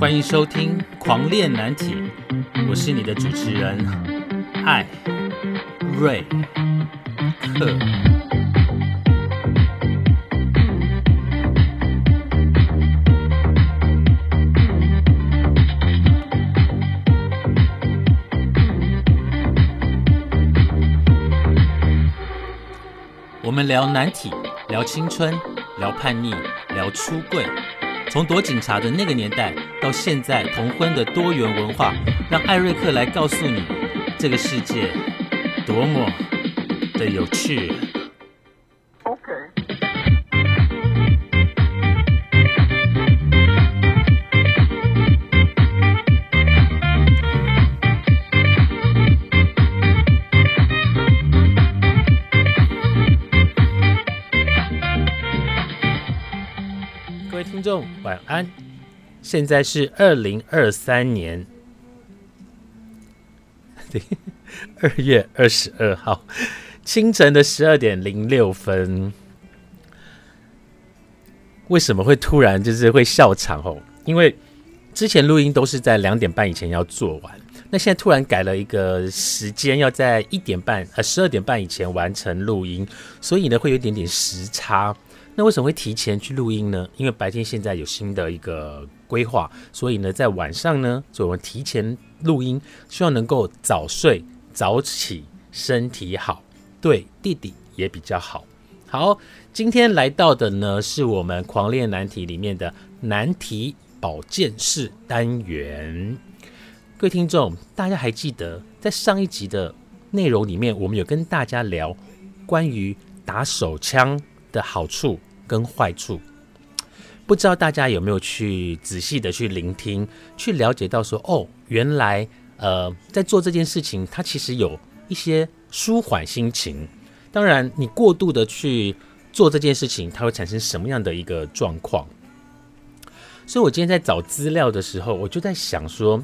欢迎收听《狂恋难题》，我是你的主持人艾瑞克。我们聊难题，聊青春，聊叛逆，聊出柜。从躲警察的那个年代，到现在同婚的多元文化，让艾瑞克来告诉你，这个世界多么的有趣。安。现在是二零二三年对 二月二十二号清晨的十二点零六分。为什么会突然就是会笑场哦？因为之前录音都是在两点半以前要做完，那现在突然改了一个时间，要在一点半呃十二点半以前完成录音，所以呢会有一点点时差。那为什么会提前去录音呢？因为白天现在有新的一个规划，所以呢，在晚上呢，所以我们提前录音，希望能够早睡早起，身体好，对弟弟也比较好。好，今天来到的呢，是我们狂练难题里面的难题保健室单元。各位听众，大家还记得在上一集的内容里面，我们有跟大家聊关于打手枪。的好处跟坏处，不知道大家有没有去仔细的去聆听，去了解到说，哦，原来呃，在做这件事情，它其实有一些舒缓心情。当然，你过度的去做这件事情，它会产生什么样的一个状况？所以我今天在找资料的时候，我就在想说，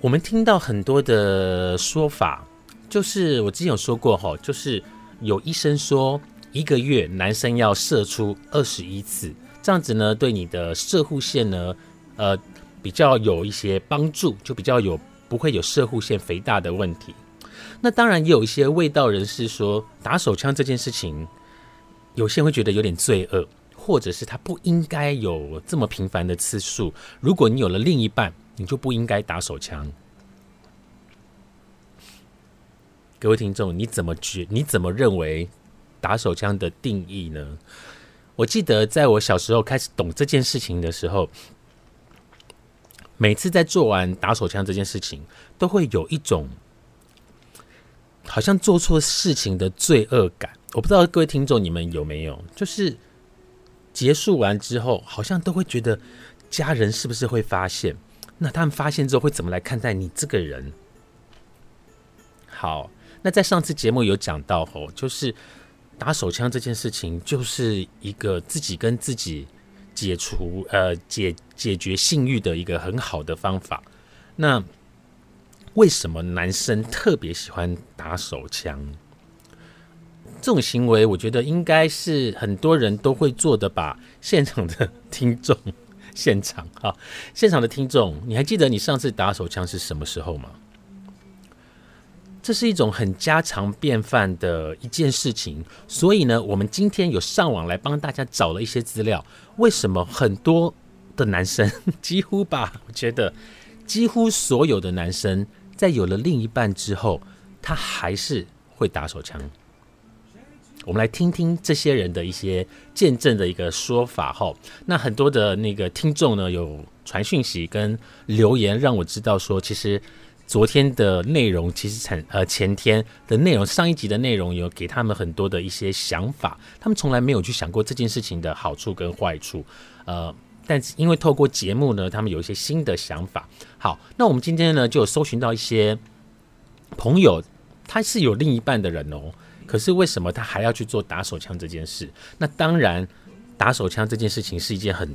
我们听到很多的说法，就是我之前有说过哈，就是有医生说。一个月男生要射出二十一次，这样子呢，对你的射护腺呢，呃，比较有一些帮助，就比较有不会有射护腺肥大的问题。那当然也有一些味道人士说，打手枪这件事情，有些人会觉得有点罪恶，或者是他不应该有这么频繁的次数。如果你有了另一半，你就不应该打手枪。各位听众，你怎么觉？你怎么认为？打手枪的定义呢？我记得在我小时候开始懂这件事情的时候，每次在做完打手枪这件事情，都会有一种好像做错事情的罪恶感。我不知道各位听众你们有没有，就是结束完之后，好像都会觉得家人是不是会发现？那他们发现之后会怎么来看待你这个人？好，那在上次节目有讲到哦，就是。打手枪这件事情，就是一个自己跟自己解除呃解解决性欲的一个很好的方法。那为什么男生特别喜欢打手枪？这种行为，我觉得应该是很多人都会做的吧。现场的听众，现场哈，现场的听众，你还记得你上次打手枪是什么时候吗？这是一种很家常便饭的一件事情，所以呢，我们今天有上网来帮大家找了一些资料。为什么很多的男生，几乎吧，我觉得几乎所有的男生，在有了另一半之后，他还是会打手枪？我们来听听这些人的一些见证的一个说法。哈，那很多的那个听众呢，有传讯息跟留言，让我知道说，其实。昨天的内容其实产呃前天的内容上一集的内容有给他们很多的一些想法，他们从来没有去想过这件事情的好处跟坏处，呃，但是因为透过节目呢，他们有一些新的想法。好，那我们今天呢就搜寻到一些朋友，他是有另一半的人哦，可是为什么他还要去做打手枪这件事？那当然，打手枪这件事情是一件很。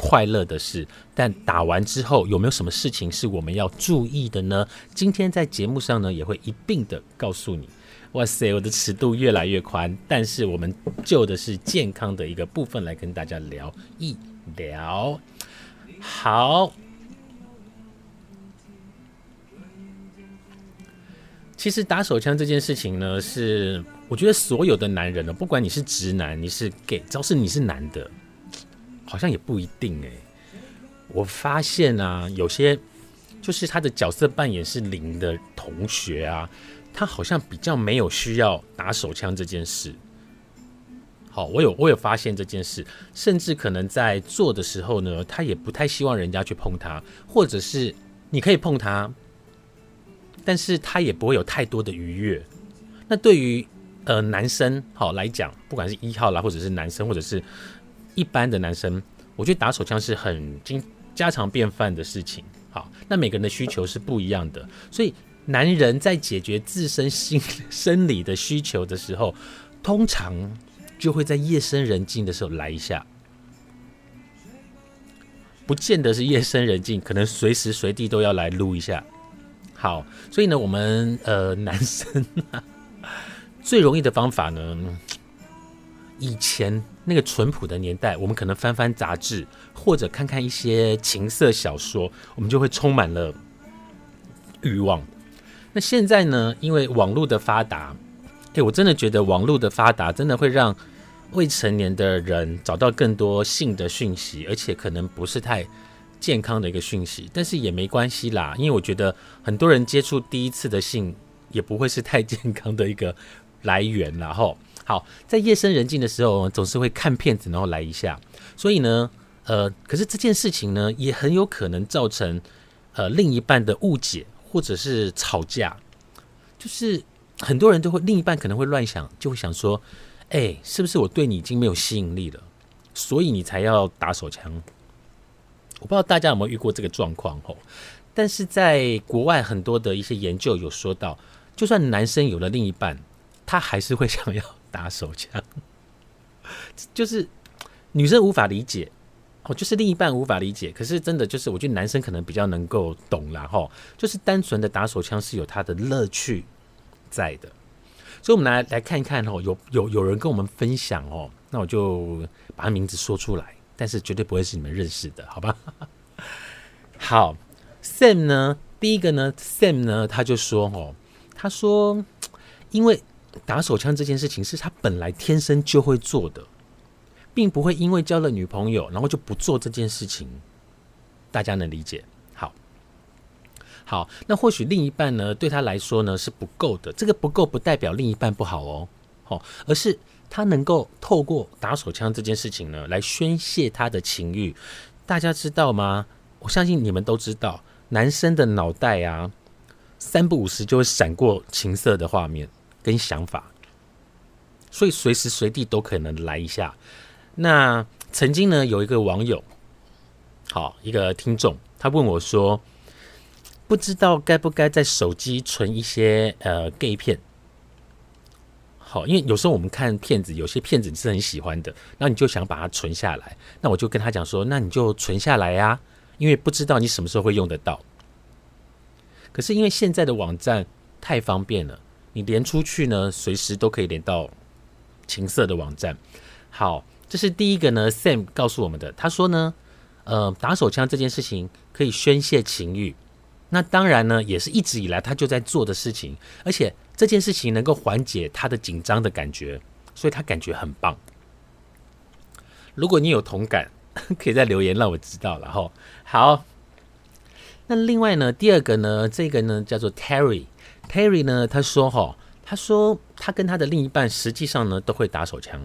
快乐的事，但打完之后有没有什么事情是我们要注意的呢？今天在节目上呢也会一并的告诉你。哇塞，我的尺度越来越宽，但是我们就的是健康的一个部分来跟大家聊一聊。好，其实打手枪这件事情呢，是我觉得所有的男人呢，不管你是直男，你是 gay，只要是你是男的，好像也不一定哎。我发现啊，有些就是他的角色扮演是零的同学啊，他好像比较没有需要打手枪这件事。好，我有我有发现这件事，甚至可能在做的时候呢，他也不太希望人家去碰他，或者是你可以碰他，但是他也不会有太多的愉悦。那对于呃男生好来讲，不管是一号啦，或者是男生，或者是一般的男生，我觉得打手枪是很经家常便饭的事情。好，那每个人的需求是不一样的，所以男人在解决自身心 生理的需求的时候，通常。就会在夜深人静的时候来一下，不见得是夜深人静，可能随时随地都要来撸一下。好，所以呢，我们呃男生最容易的方法呢，以前那个淳朴的年代，我们可能翻翻杂志或者看看一些情色小说，我们就会充满了欲望。那现在呢，因为网络的发达。哎，我真的觉得网络的发达真的会让未成年的人找到更多性的讯息，而且可能不是太健康的一个讯息。但是也没关系啦，因为我觉得很多人接触第一次的性也不会是太健康的一个来源。然后，好，在夜深人静的时候，总是会看片子，然后来一下。所以呢，呃，可是这件事情呢，也很有可能造成呃另一半的误解或者是吵架，就是。很多人都会，另一半可能会乱想，就会想说：“哎，是不是我对你已经没有吸引力了，所以你才要打手枪？”我不知道大家有没有遇过这个状况吼。但是在国外很多的一些研究有说到，就算男生有了另一半，他还是会想要打手枪，就是女生无法理解哦，就是另一半无法理解。可是真的就是，我觉得男生可能比较能够懂啦吼，就是单纯的打手枪是有它的乐趣。在的，所以，我们来来看一看哦，有有有人跟我们分享哦，那我就把他名字说出来，但是绝对不会是你们认识的，好吧？好，Sam 呢，第一个呢，Sam 呢，他就说哦，他说，因为打手枪这件事情是他本来天生就会做的，并不会因为交了女朋友，然后就不做这件事情，大家能理解？好，好那或许另一半呢，对他来说呢是不够的。这个不够不代表另一半不好哦，好，而是他能够透过打手枪这件事情呢，来宣泄他的情欲。大家知道吗？我相信你们都知道，男生的脑袋啊，三不五时就会闪过情色的画面跟想法，所以随时随地都可能来一下。那曾经呢，有一个网友，好，一个听众，他问我说。不知道该不该在手机存一些呃 gay 片，好，因为有时候我们看片子，有些片子你是很喜欢的，那你就想把它存下来。那我就跟他讲说，那你就存下来呀，因为不知道你什么时候会用得到。可是因为现在的网站太方便了，你连出去呢，随时都可以连到情色的网站。好，这是第一个呢，Sam 告诉我们的。他说呢，呃，打手枪这件事情可以宣泄情欲。那当然呢，也是一直以来他就在做的事情，而且这件事情能够缓解他的紧张的感觉，所以他感觉很棒。如果你有同感，可以在留言让我知道了哈。好，那另外呢，第二个呢，这个呢叫做 Terry Terry 呢他说哈，他说他跟他的另一半实际上呢都会打手枪。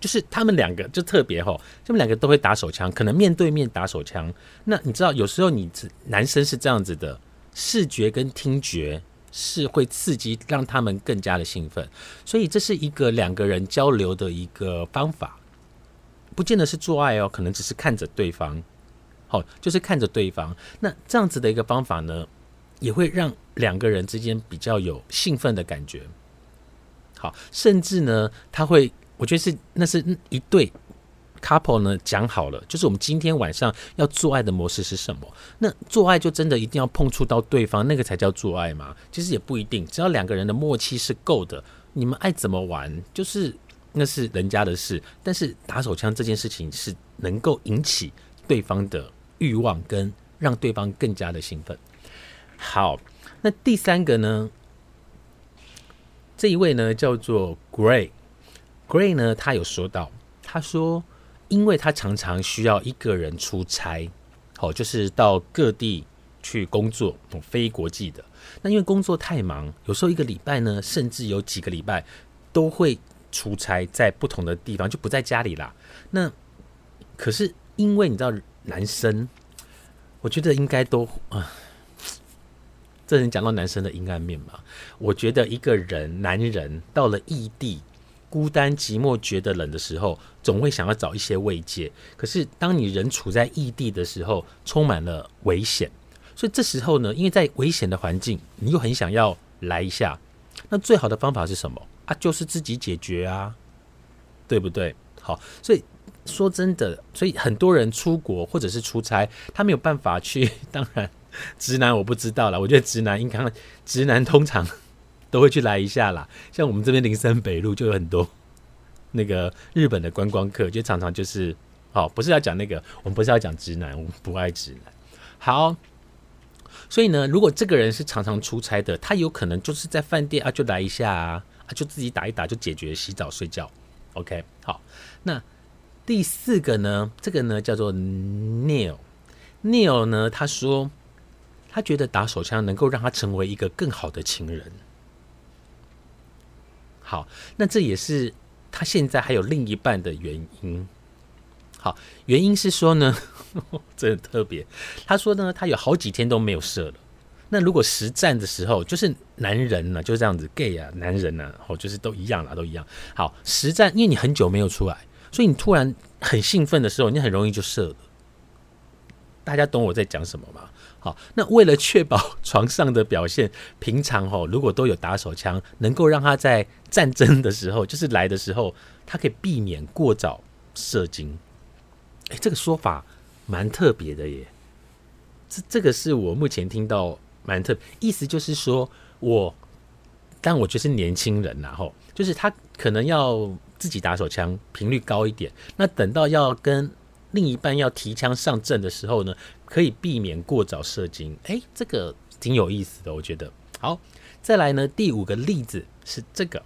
就是他们两个就特别哈，他们两个都会打手枪，可能面对面打手枪。那你知道，有时候你男生是这样子的，视觉跟听觉是会刺激，让他们更加的兴奋。所以这是一个两个人交流的一个方法，不见得是做爱哦，可能只是看着对方，好，就是看着对方。那这样子的一个方法呢，也会让两个人之间比较有兴奋的感觉。好，甚至呢，他会。我觉得是，那是一对 couple 呢讲好了，就是我们今天晚上要做爱的模式是什么？那做爱就真的一定要碰触到对方，那个才叫做爱吗？其实也不一定，只要两个人的默契是够的，你们爱怎么玩，就是那是人家的事。但是打手枪这件事情是能够引起对方的欲望跟让对方更加的兴奋。好，那第三个呢？这一位呢叫做 Gray，Gray 呢他有说到，他说，因为他常常需要一个人出差，好，就是到各地去工作，非国际的。那因为工作太忙，有时候一个礼拜呢，甚至有几个礼拜都会出差在不同的地方，就不在家里啦。那可是因为你知道，男生，我觉得应该都啊。这人讲到男生的阴暗面嘛？我觉得一个人，男人到了异地，孤单寂寞，觉得冷的时候，总会想要找一些慰藉。可是当你人处在异地的时候，充满了危险，所以这时候呢，因为在危险的环境，你又很想要来一下。那最好的方法是什么啊？就是自己解决啊，对不对？好，所以说真的，所以很多人出国或者是出差，他没有办法去，当然。直男我不知道了，我觉得直男应该，直男通常都会去来一下啦。像我们这边林森北路就有很多那个日本的观光客，就常常就是，哦，不是要讲那个，我们不是要讲直男，我们不爱直男。好，所以呢，如果这个人是常常出差的，他有可能就是在饭店啊，就来一下啊，啊，就自己打一打就解决，洗澡睡觉。OK，好，那第四个呢，这个呢叫做 Neil，Neil 呢他说。他觉得打手枪能够让他成为一个更好的情人。好，那这也是他现在还有另一半的原因。好，原因是说呢，真的特别。他说呢，他有好几天都没有射了。那如果实战的时候，就是男人呢就这样子，gay 啊，男人呢，哦，就是都一样啦，都一样。好，实战，因为你很久没有出来，所以你突然很兴奋的时候，你很容易就射了。大家懂我在讲什么吗？好，那为了确保 床上的表现，平常哦，如果都有打手枪，能够让他在 战争的时候，就是来的时候，他可以避免过早射精。哎，这个说法蛮特别的耶。这这个是我目前听到蛮特，意思就是说，我但我觉得是年轻人然后就是他可能要自己打手枪频率高一点，那等到要跟另一半要提枪上阵的时候呢？可以避免过早射精，哎，这个挺有意思的，我觉得。好，再来呢，第五个例子是这个。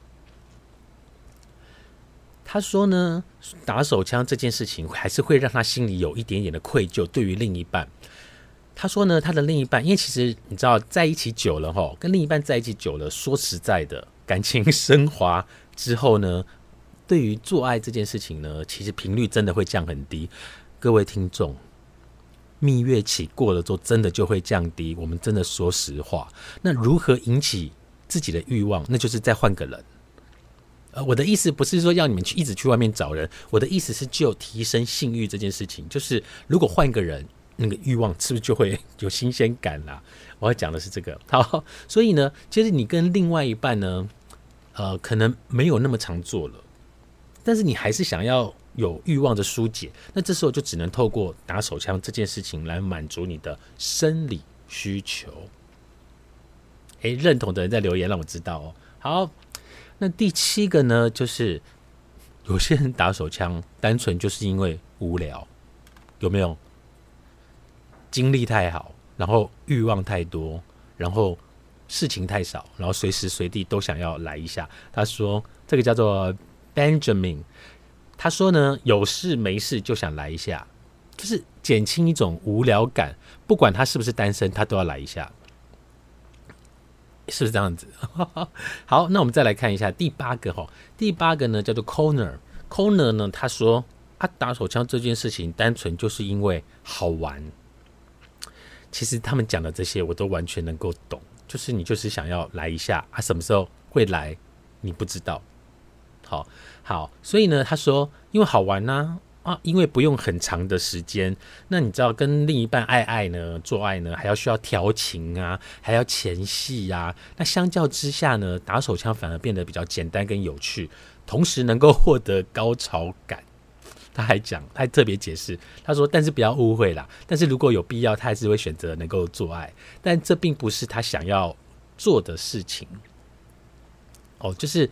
他说呢，打手枪这件事情还是会让他心里有一点点的愧疚，对于另一半。他说呢，他的另一半，因为其实你知道，在一起久了哈，跟另一半在一起久了，说实在的，感情升华之后呢，对于做爱这件事情呢，其实频率真的会降很低。各位听众。蜜月期过了之后，真的就会降低。我们真的说实话，那如何引起自己的欲望？那就是再换个人。呃，我的意思不是说要你们去一直去外面找人，我的意思是就提升性欲这件事情，就是如果换个人，那个欲望是不是就会有新鲜感啦？我要讲的是这个。好，所以呢，其实你跟另外一半呢，呃，可能没有那么常做了，但是你还是想要。有欲望的疏解，那这时候就只能透过打手枪这件事情来满足你的生理需求。诶，认同的人在留言让我知道哦。好，那第七个呢，就是有些人打手枪单纯就是因为无聊，有没有？精力太好，然后欲望太多，然后事情太少，然后随时随地都想要来一下。他说这个叫做 Benjamin。他说呢，有事没事就想来一下，就是减轻一种无聊感。不管他是不是单身，他都要来一下，是不是这样子？好，那我们再来看一下第八个哈，第八个呢叫做 Corner。Corner 呢，他说啊，打手枪这件事情单纯就是因为好玩。其实他们讲的这些我都完全能够懂，就是你就是想要来一下啊，什么时候会来你不知道。好。好，所以呢，他说，因为好玩呢，啊，因为不用很长的时间，那你知道跟另一半爱爱呢，做爱呢，还要需要调情啊，还要前戏啊，那相较之下呢，打手枪反而变得比较简单跟有趣，同时能够获得高潮感。他还讲，他还特别解释，他说，但是不要误会啦，但是如果有必要，他还是会选择能够做爱，但这并不是他想要做的事情。哦，就是。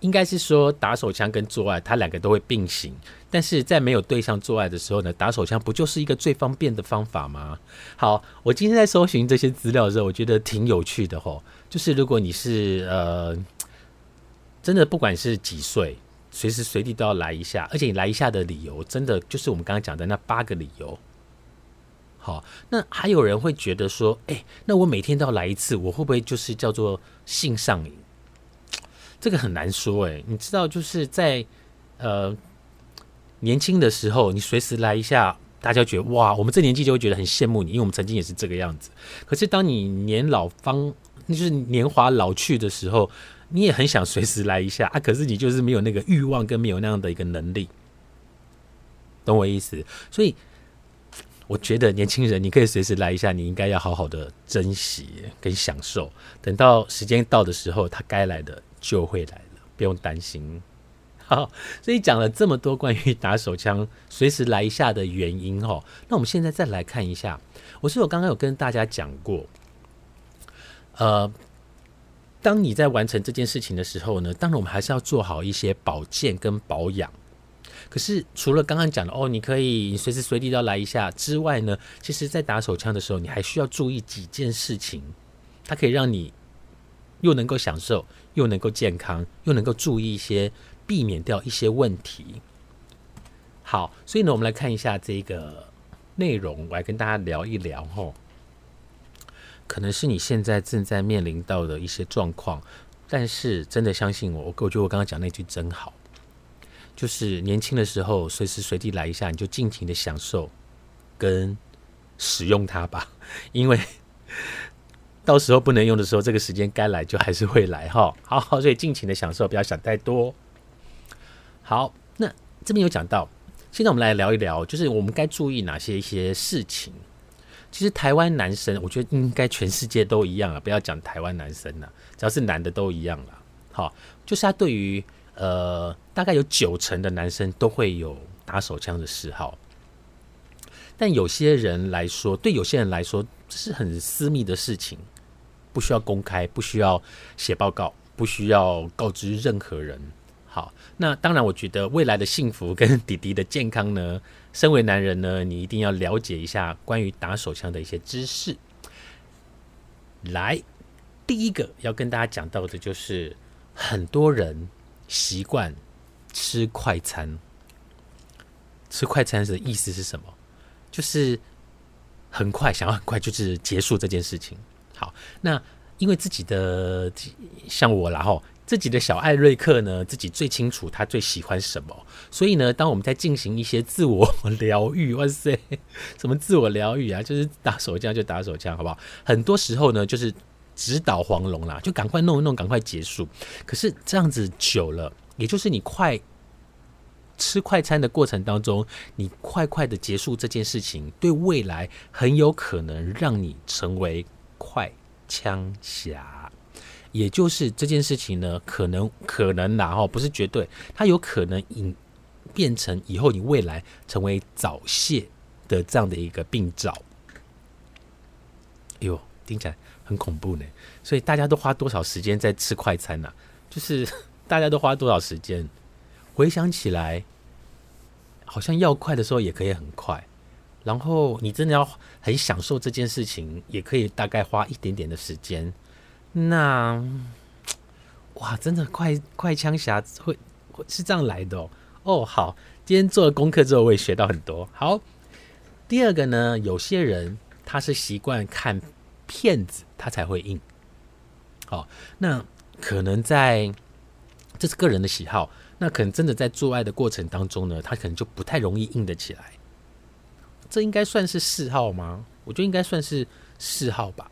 应该是说打手枪跟做爱，它两个都会并行。但是在没有对象做爱的时候呢，打手枪不就是一个最方便的方法吗？好，我今天在搜寻这些资料的时候，我觉得挺有趣的吼。就是如果你是呃，真的不管是几岁，随时随地都要来一下，而且你来一下的理由，真的就是我们刚刚讲的那八个理由。好，那还有人会觉得说，哎，那我每天都要来一次，我会不会就是叫做性上瘾？这个很难说哎，你知道，就是在呃年轻的时候，你随时来一下，大家觉得哇，我们这年纪就会觉得很羡慕你，因为我们曾经也是这个样子。可是当你年老方，就是年华老去的时候，你也很想随时来一下啊，可是你就是没有那个欲望跟没有那样的一个能力，懂我意思？所以我觉得年轻人你可以随时来一下，你应该要好好的珍惜跟享受，等到时间到的时候，他该来的。就会来了，不用担心。好，所以讲了这么多关于打手枪随时来一下的原因哦，那我们现在再来看一下。我是我刚刚有跟大家讲过，呃，当你在完成这件事情的时候呢，当然我们还是要做好一些保健跟保养。可是除了刚刚讲的哦，你可以随时随地都要来一下之外呢，其实，在打手枪的时候，你还需要注意几件事情，它可以让你。又能够享受，又能够健康，又能够注意一些，避免掉一些问题。好，所以呢，我们来看一下这个内容，我来跟大家聊一聊吼。可能是你现在正在面临到的一些状况，但是真的相信我，我我觉得我刚刚讲那句真好，就是年轻的时候随时随地来一下，你就尽情的享受跟使用它吧，因为。到时候不能用的时候，这个时间该来就还是会来哈。好好，所以尽情的享受，不要想太多。好，那这边有讲到，现在我们来聊一聊，就是我们该注意哪些一些事情。其实台湾男生，我觉得应该全世界都一样啊，不要讲台湾男生了，只要是男的都一样了。好，就是他对于呃，大概有九成的男生都会有打手枪的嗜好，但有些人来说，对有些人来说，是很私密的事情。不需要公开，不需要写报告，不需要告知任何人。好，那当然，我觉得未来的幸福跟弟弟的健康呢，身为男人呢，你一定要了解一下关于打手枪的一些知识。来，第一个要跟大家讲到的就是，很多人习惯吃快餐。吃快餐的意思是什么？就是很快，想要很快就是结束这件事情。好，那因为自己的像我啦吼，自己的小艾瑞克呢，自己最清楚他最喜欢什么，所以呢，当我们在进行一些自我 疗愈，哇塞，什么自我疗愈啊，就是打手枪就打手枪，好不好？很多时候呢，就是直捣黄龙啦，就赶快弄一弄，赶快结束。可是这样子久了，也就是你快吃快餐的过程当中，你快快的结束这件事情，对未来很有可能让你成为。枪侠，也就是这件事情呢，可能可能然后不是绝对，它有可能引变成以后你未来成为早泄的这样的一个病灶。哎呦，听起来很恐怖呢。所以大家都花多少时间在吃快餐呢？就是 大家都花多少时间？回想起来，好像要快的时候也可以很快。然后你真的要很享受这件事情，也可以大概花一点点的时间。那哇，真的快快枪侠会是这样来的哦。哦，好，今天做了功课之后，我也学到很多。好，第二个呢，有些人他是习惯看骗子，他才会硬。好，那可能在这是个人的喜好，那可能真的在做爱的过程当中呢，他可能就不太容易硬得起来。这应该算是嗜好吗？我觉得应该算是嗜好吧。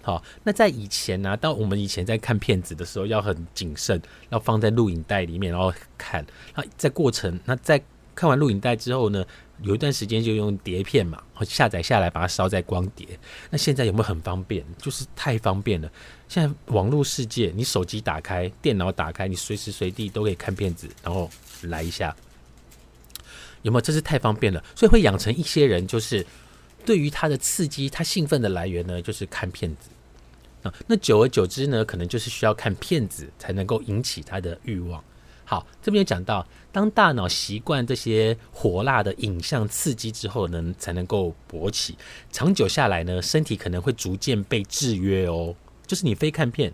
好，那在以前呢，到我们以前在看片子的时候，要很谨慎，要放在录影带里面，然后看。那在过程，那在看完录影带之后呢，有一段时间就用碟片嘛，下载下来，把它烧在光碟。那现在有没有很方便？就是太方便了。现在网络世界，你手机打开，电脑打开，你随时随地都可以看片子，然后来一下。有没有？这是太方便了，所以会养成一些人，就是对于他的刺激、他兴奋的来源呢，就是看片子。啊，那久而久之呢，可能就是需要看片子才能够引起他的欲望。好，这边有讲到，当大脑习惯这些火辣的影像刺激之后呢，才能够勃起。长久下来呢，身体可能会逐渐被制约哦。就是你非看片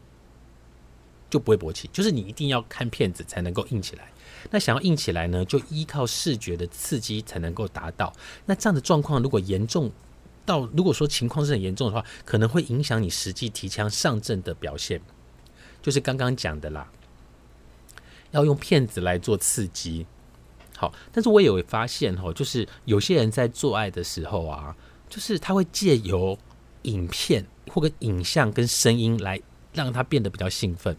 就不会勃起，就是你一定要看片子才能够硬起来。那想要硬起来呢，就依靠视觉的刺激才能够达到。那这样的状况如果严重到，如果说情况是很严重的话，可能会影响你实际提枪上阵的表现。就是刚刚讲的啦。要用片子来做刺激，好，但是我也有发现哦，就是有些人在做爱的时候啊，就是他会借由影片或者影像跟声音来让他变得比较兴奋。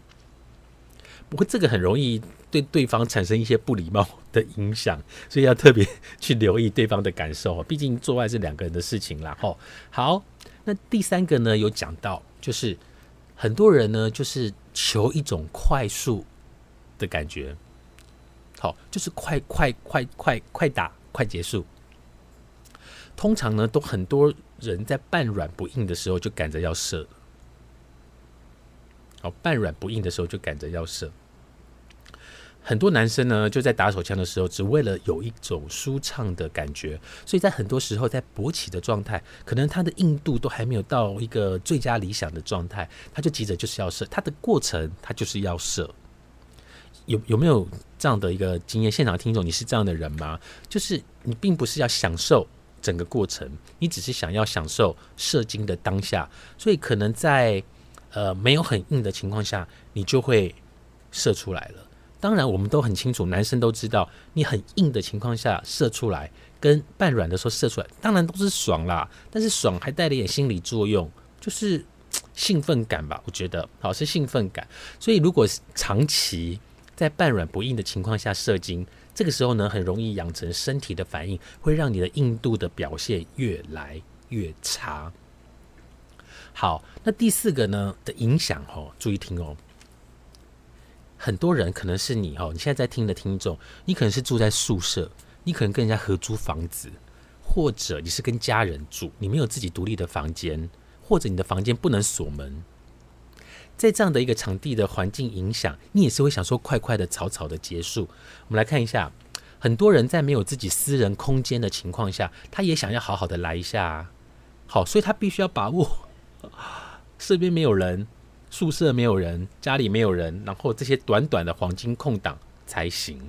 不过这个很容易对对方产生一些不礼貌的影响，所以要特别 去留意对方的感受。毕竟做爱是两个人的事情啦。吼，好，那第三个呢，有讲到，就是很多人呢，就是求一种快速。的感觉，好，就是快快快快快打快结束。通常呢，都很多人在半软不硬的时候就赶着要射，好，半软不硬的时候就赶着要射。很多男生呢，就在打手枪的时候，只为了有一种舒畅的感觉，所以在很多时候，在勃起的状态，可能他的硬度都还没有到一个最佳理想的状态，他就急着就是要射，他的过程他就是要射。有有没有这样的一个经验？现场听众，你是这样的人吗？就是你并不是要享受整个过程，你只是想要享受射精的当下，所以可能在呃没有很硬的情况下，你就会射出来了。当然，我们都很清楚，男生都知道，你很硬的情况下射出来，跟半软的时候射出来，当然都是爽啦。但是爽还带了一点心理作用，就是兴奋感吧？我觉得，好是兴奋感。所以如果长期在半软不硬的情况下射精，这个时候呢，很容易养成身体的反应，会让你的硬度的表现越来越差。好，那第四个呢的影响哦，注意听哦。很多人可能是你哦，你现在在听的听众，你可能是住在宿舍，你可能跟人家合租房子，或者你是跟家人住，你没有自己独立的房间，或者你的房间不能锁门。在这样的一个场地的环境影响，你也是会想说快快的、草草的结束。我们来看一下，很多人在没有自己私人空间的情况下，他也想要好好的来一下。好，所以他必须要把握 身边没有人、宿舍没有人、家里没有人，然后这些短短的黄金空档才行。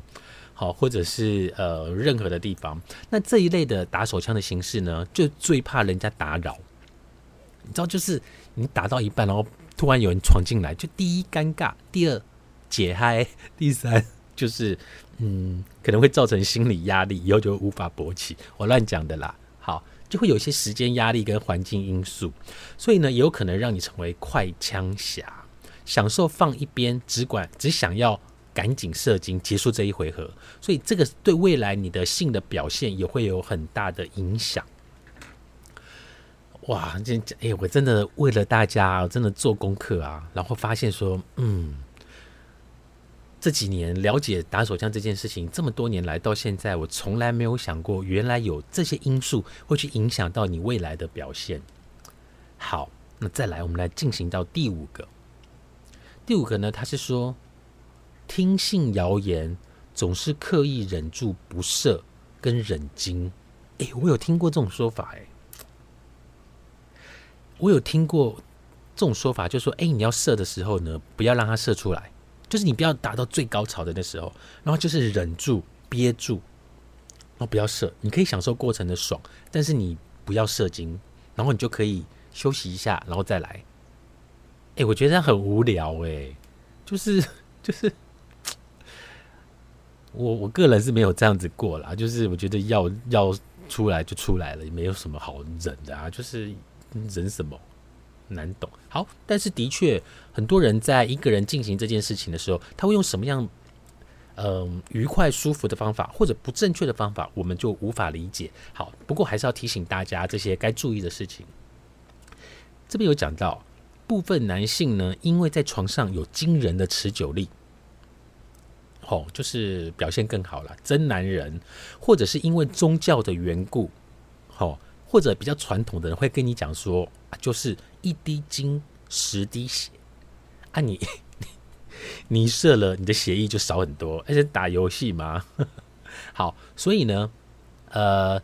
好，或者是呃任何的地方，那这一类的打手枪的形式呢，就最怕人家打扰。你知道，就是你打到一半，然后。突然有人闯进来，就第一尴尬，第二解嗨，第三就是嗯，可能会造成心理压力，以后就无法勃起。我乱讲的啦。好，就会有一些时间压力跟环境因素，所以呢，也有可能让你成为快枪侠，享受放一边，只管只想要赶紧射精结束这一回合。所以这个对未来你的性的表现也会有很大的影响。哇，这哎，我真的为了大家真的做功课啊，然后发现说，嗯，这几年了解打手枪这件事情，这么多年来到现在，我从来没有想过，原来有这些因素会去影响到你未来的表现。好，那再来，我们来进行到第五个。第五个呢，他是说，听信谣言总是刻意忍住不射跟忍精。哎，我有听过这种说法，哎。我有听过这种说法，就说，哎，你要射的时候呢，不要让它射出来，就是你不要达到最高潮的那时候，然后就是忍住憋住，然后不要射，你可以享受过程的爽，但是你不要射精，然后你就可以休息一下，然后再来。哎，我觉得这样很无聊，哎，就是 就是，我我个人是没有这样子过啦，就是我觉得要要出来就出来了，也没有什么好忍的啊，就是。忍什么难懂？好，但是的确，很多人在一个人进行这件事情的时候，他会用什么样嗯愉快舒服的方法，或者不正确的方法，我们就无法理解。好，不过还是要提醒大家这些该注意的事情。这边有讲到，部分男性呢，因为在床上有惊人的持久力，哦，就是表现更好了，真男人，或者是因为宗教的缘故，好。或者比较传统的人会跟你讲说，就是一滴精十滴血啊你！你 射了，你的血液就少很多，而且打游戏嘛。好，所以呢，呃，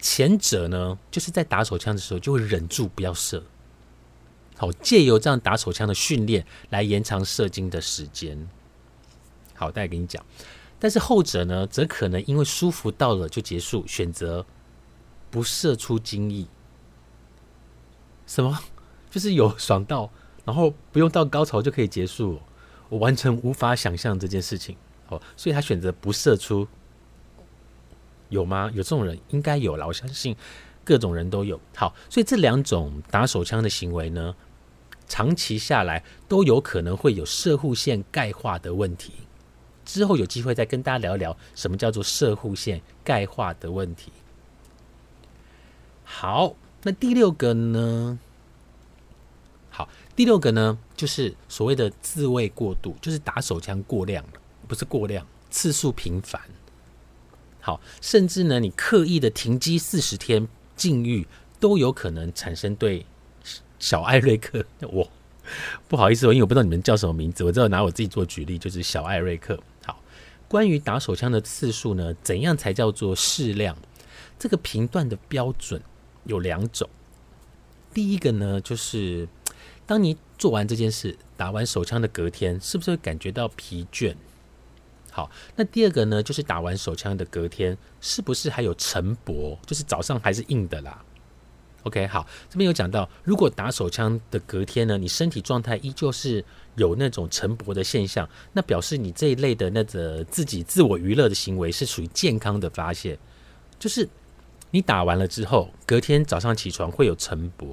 前者呢，就是在打手枪的时候就会忍住不要射，好，借由这样打手枪的训练来延长射精的时间。好，大家跟你讲，但是后者呢，则可能因为舒服到了就结束，选择不射出精液。什么？就是有爽到，然后不用到高潮就可以结束。我完全无法想象这件事情，哦，所以他选择不射出，有吗？有这种人应该有了，我相信各种人都有。好，所以这两种打手枪的行为呢，长期下来都有可能会有射护腺钙化的问题。之后有机会再跟大家聊一聊什么叫做射护腺钙化的问题。好，那第六个呢？好。第六个呢，就是所谓的自慰过度，就是打手枪过量了，不是过量，次数频繁。好，甚至呢，你刻意的停机四十天禁欲，都有可能产生对小艾瑞克。我 不好意思，因为我不知道你们叫什么名字，我只有拿我自己做举例，就是小艾瑞克。好，关于打手枪的次数呢，怎样才叫做适量？这个评断的标准有两种。第一个呢，就是。当你做完这件事，打完手枪的隔天，是不是会感觉到疲倦？好，那第二个呢，就是打完手枪的隔天，是不是还有晨勃？就是早上还是硬的啦？OK，好，这边有讲到，如果打手枪的隔天呢，你身体状态依旧是有那种晨勃的现象，那表示你这一类的那个自己自我娱乐的行为是属于健康的发现，就是你打完了之后，隔天早上起床会有晨勃。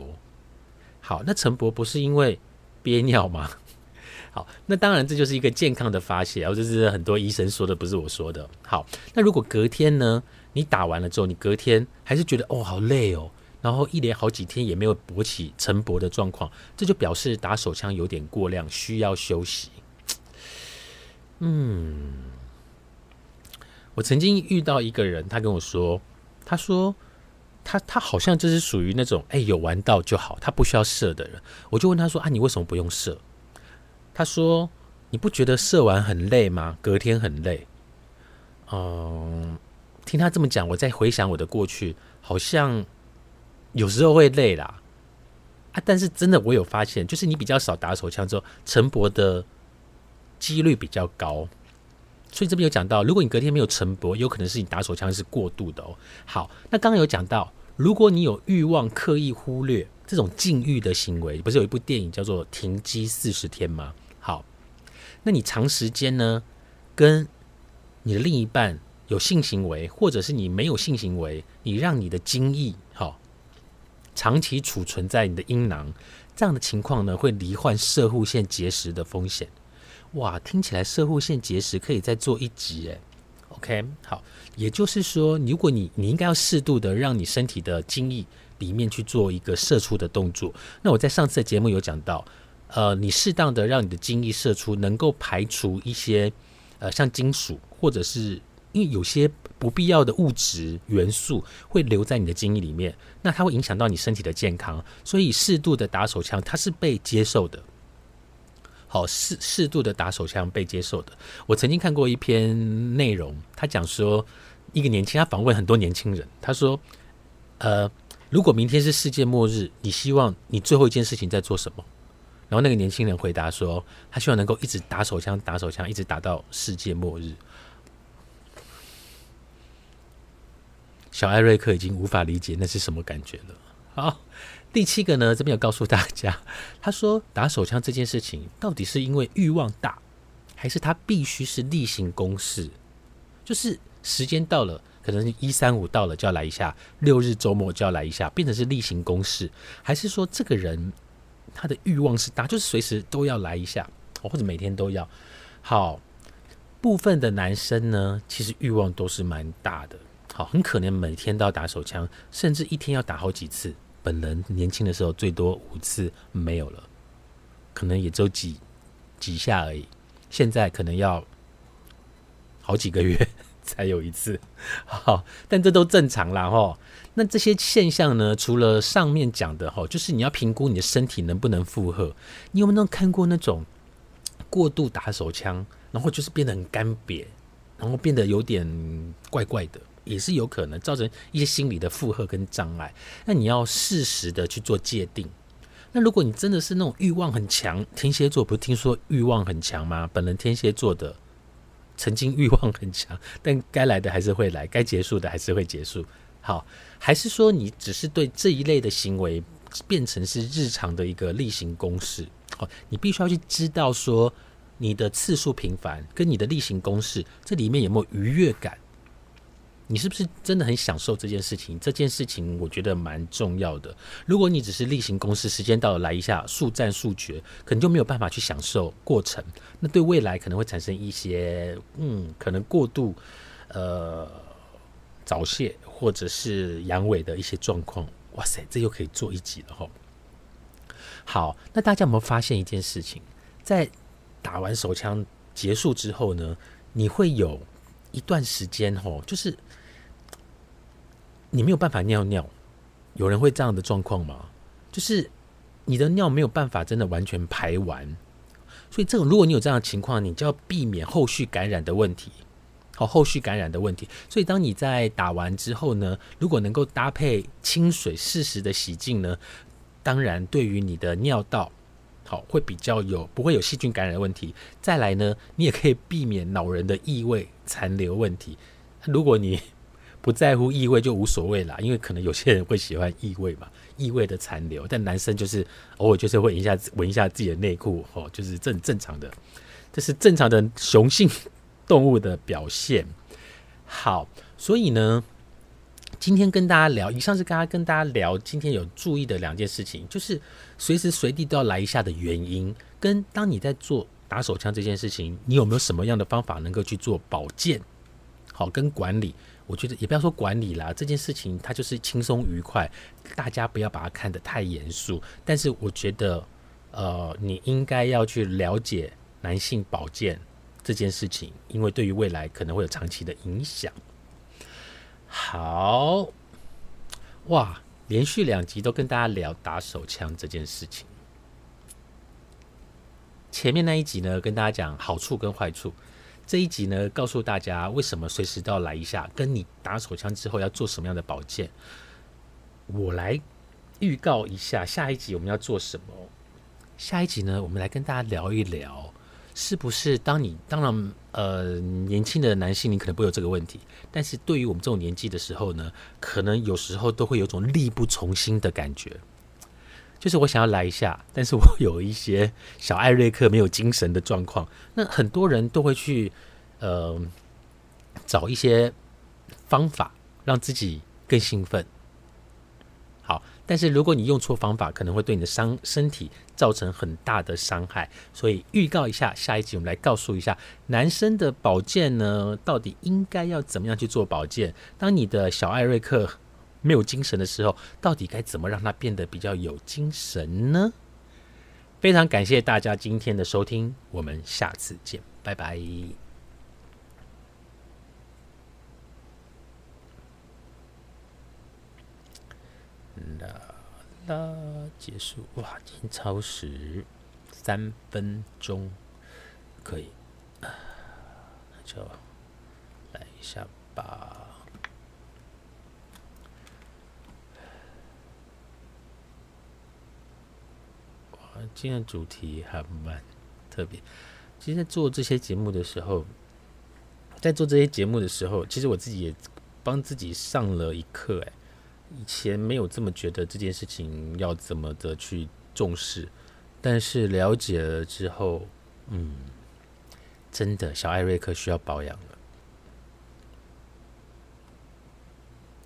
好，那晨勃不是因为憋尿吗？好，那当然这就是一个健康的发泄，然后这是很多医生说的，不是我说的。好，那如果隔天呢，你打完了之后，你隔天还是觉得哦好累哦，然后一连好几天也没有勃起晨勃的状况，这就表示打手枪有点过量，需要休息。嗯，我曾经遇到一个人，他跟我说，他说。他他好像就是属于那种哎有玩到就好，他不需要射的人。我就问他说啊，你为什么不用射？他说你不觉得射完很累吗？隔天很累。嗯，听他这么讲，我在回想我的过去，好像有时候会累啦。啊，但是真的我有发现，就是你比较少打手枪之后，晨勃的几率比较高。所以这边有讲到，如果你隔天没有晨勃，有可能是你打手枪是过度的哦。好，那刚刚有讲到。如果你有欲望刻意忽略这种禁欲的行为，不是有一部电影叫做《停机四十天》吗？好，那你长时间呢跟你的另一半有性行为，或者是你没有性行为，你让你的精液好长期储存在你的阴囊，这样的情况呢，会罹患射护腺结石的风险。哇，听起来射护腺结石可以再做一集诶。OK，好。也就是说，如果你你应该要适度的让你身体的精液里面去做一个射出的动作。那我在上次的节目有讲到，呃，你适当的让你的精液射出，能够排除一些呃像金属或者是因为有些不必要的物质元素会留在你的精液里面，那它会影响到你身体的健康。所以适度的打手枪它是被接受的。好，适适度的打手枪被接受的。我曾经看过一篇内容，他讲说。一个年轻，他访问很多年轻人，他说：“呃，如果明天是世界末日，你希望你最后一件事情在做什么？”然后那个年轻人回答说：“他希望能够一直打手枪，打手枪，一直打到世界末日。”小艾瑞克已经无法理解那是什么感觉了。好，第七个呢，这边有告诉大家，他说打手枪这件事情到底是因为欲望大，还是他必须是例行公事？就是。时间到了，可能一三五到了就要来一下，六日周末就要来一下，变成是例行公事，还是说这个人他的欲望是大，就是随时都要来一下，或者每天都要？好，部分的男生呢，其实欲望都是蛮大的，好，很可能每天都要打手枪，甚至一天要打好几次。本人年轻的时候最多五次没有了，可能也只有几几下而已，现在可能要好几个月。才有一次，好，但这都正常啦，哈。那这些现象呢，除了上面讲的哈，就是你要评估你的身体能不能负荷。你有没有看过那种过度打手枪，然后就是变得很干瘪，然后变得有点怪怪的，也是有可能造成一些心理的负荷跟障碍。那你要适时的去做界定。那如果你真的是那种欲望很强，天蝎座不是听说欲望很强吗？本人天蝎座的。曾经欲望很强，但该来的还是会来，该结束的还是会结束。好，还是说你只是对这一类的行为变成是日常的一个例行公事？好，你必须要去知道说你的次数频繁跟你的例行公事这里面有没有愉悦感。你是不是真的很享受这件事情？这件事情我觉得蛮重要的。如果你只是例行公事，时间到了来一下速战速决，可能就没有办法去享受过程。那对未来可能会产生一些，嗯，可能过度呃早泄或者是阳痿的一些状况。哇塞，这又可以做一集了哈。好，那大家有没有发现一件事情？在打完手枪结束之后呢，你会有一段时间吼，就是。你没有办法尿尿，有人会这样的状况吗？就是你的尿没有办法真的完全排完，所以这种如果你有这样的情况，你就要避免后续感染的问题，好，后续感染的问题。所以当你在打完之后呢，如果能够搭配清水适时的洗净呢，当然对于你的尿道好会比较有不会有细菌感染的问题。再来呢，你也可以避免老人的异味残留问题。如果你不在乎异味就无所谓啦，因为可能有些人会喜欢异味嘛，异味的残留。但男生就是偶尔就是会闻一下闻一下自己的内裤，哦，就是正正常的，这是正常的雄性动物的表现。好，所以呢，今天跟大家聊，以上是刚刚跟大家聊今天有注意的两件事情，就是随时随地都要来一下的原因，跟当你在做打手枪这件事情，你有没有什么样的方法能够去做保健，好跟管理。我觉得也不要说管理啦，这件事情它就是轻松愉快，大家不要把它看得太严肃。但是我觉得，呃，你应该要去了解男性保健这件事情，因为对于未来可能会有长期的影响。好，哇，连续两集都跟大家聊打手枪这件事情。前面那一集呢，跟大家讲好处跟坏处。这一集呢，告诉大家为什么随时都要来一下，跟你打手枪之后要做什么样的保健。我来预告一下，下一集我们要做什么？下一集呢，我们来跟大家聊一聊，是不是当你当然呃年轻的男性，你可能不会有这个问题，但是对于我们这种年纪的时候呢，可能有时候都会有种力不从心的感觉。就是我想要来一下，但是我有一些小艾瑞克没有精神的状况。那很多人都会去呃找一些方法让自己更兴奋。好，但是如果你用错方法，可能会对你的伤身体造成很大的伤害。所以预告一下，下一集我们来告诉一下男生的保健呢，到底应该要怎么样去做保健？当你的小艾瑞克。没有精神的时候，到底该怎么让他变得比较有精神呢？非常感谢大家今天的收听，我们下次见，拜拜。啦啦，结束哇，已经超时三分钟，可以，那就来一下吧。今天主题还蛮特别。其实，在做这些节目的时候，在做这些节目的时候，其实我自己也帮自己上了一课。哎，以前没有这么觉得这件事情要怎么的去重视，但是了解了之后，嗯，真的小艾瑞克需要保养了。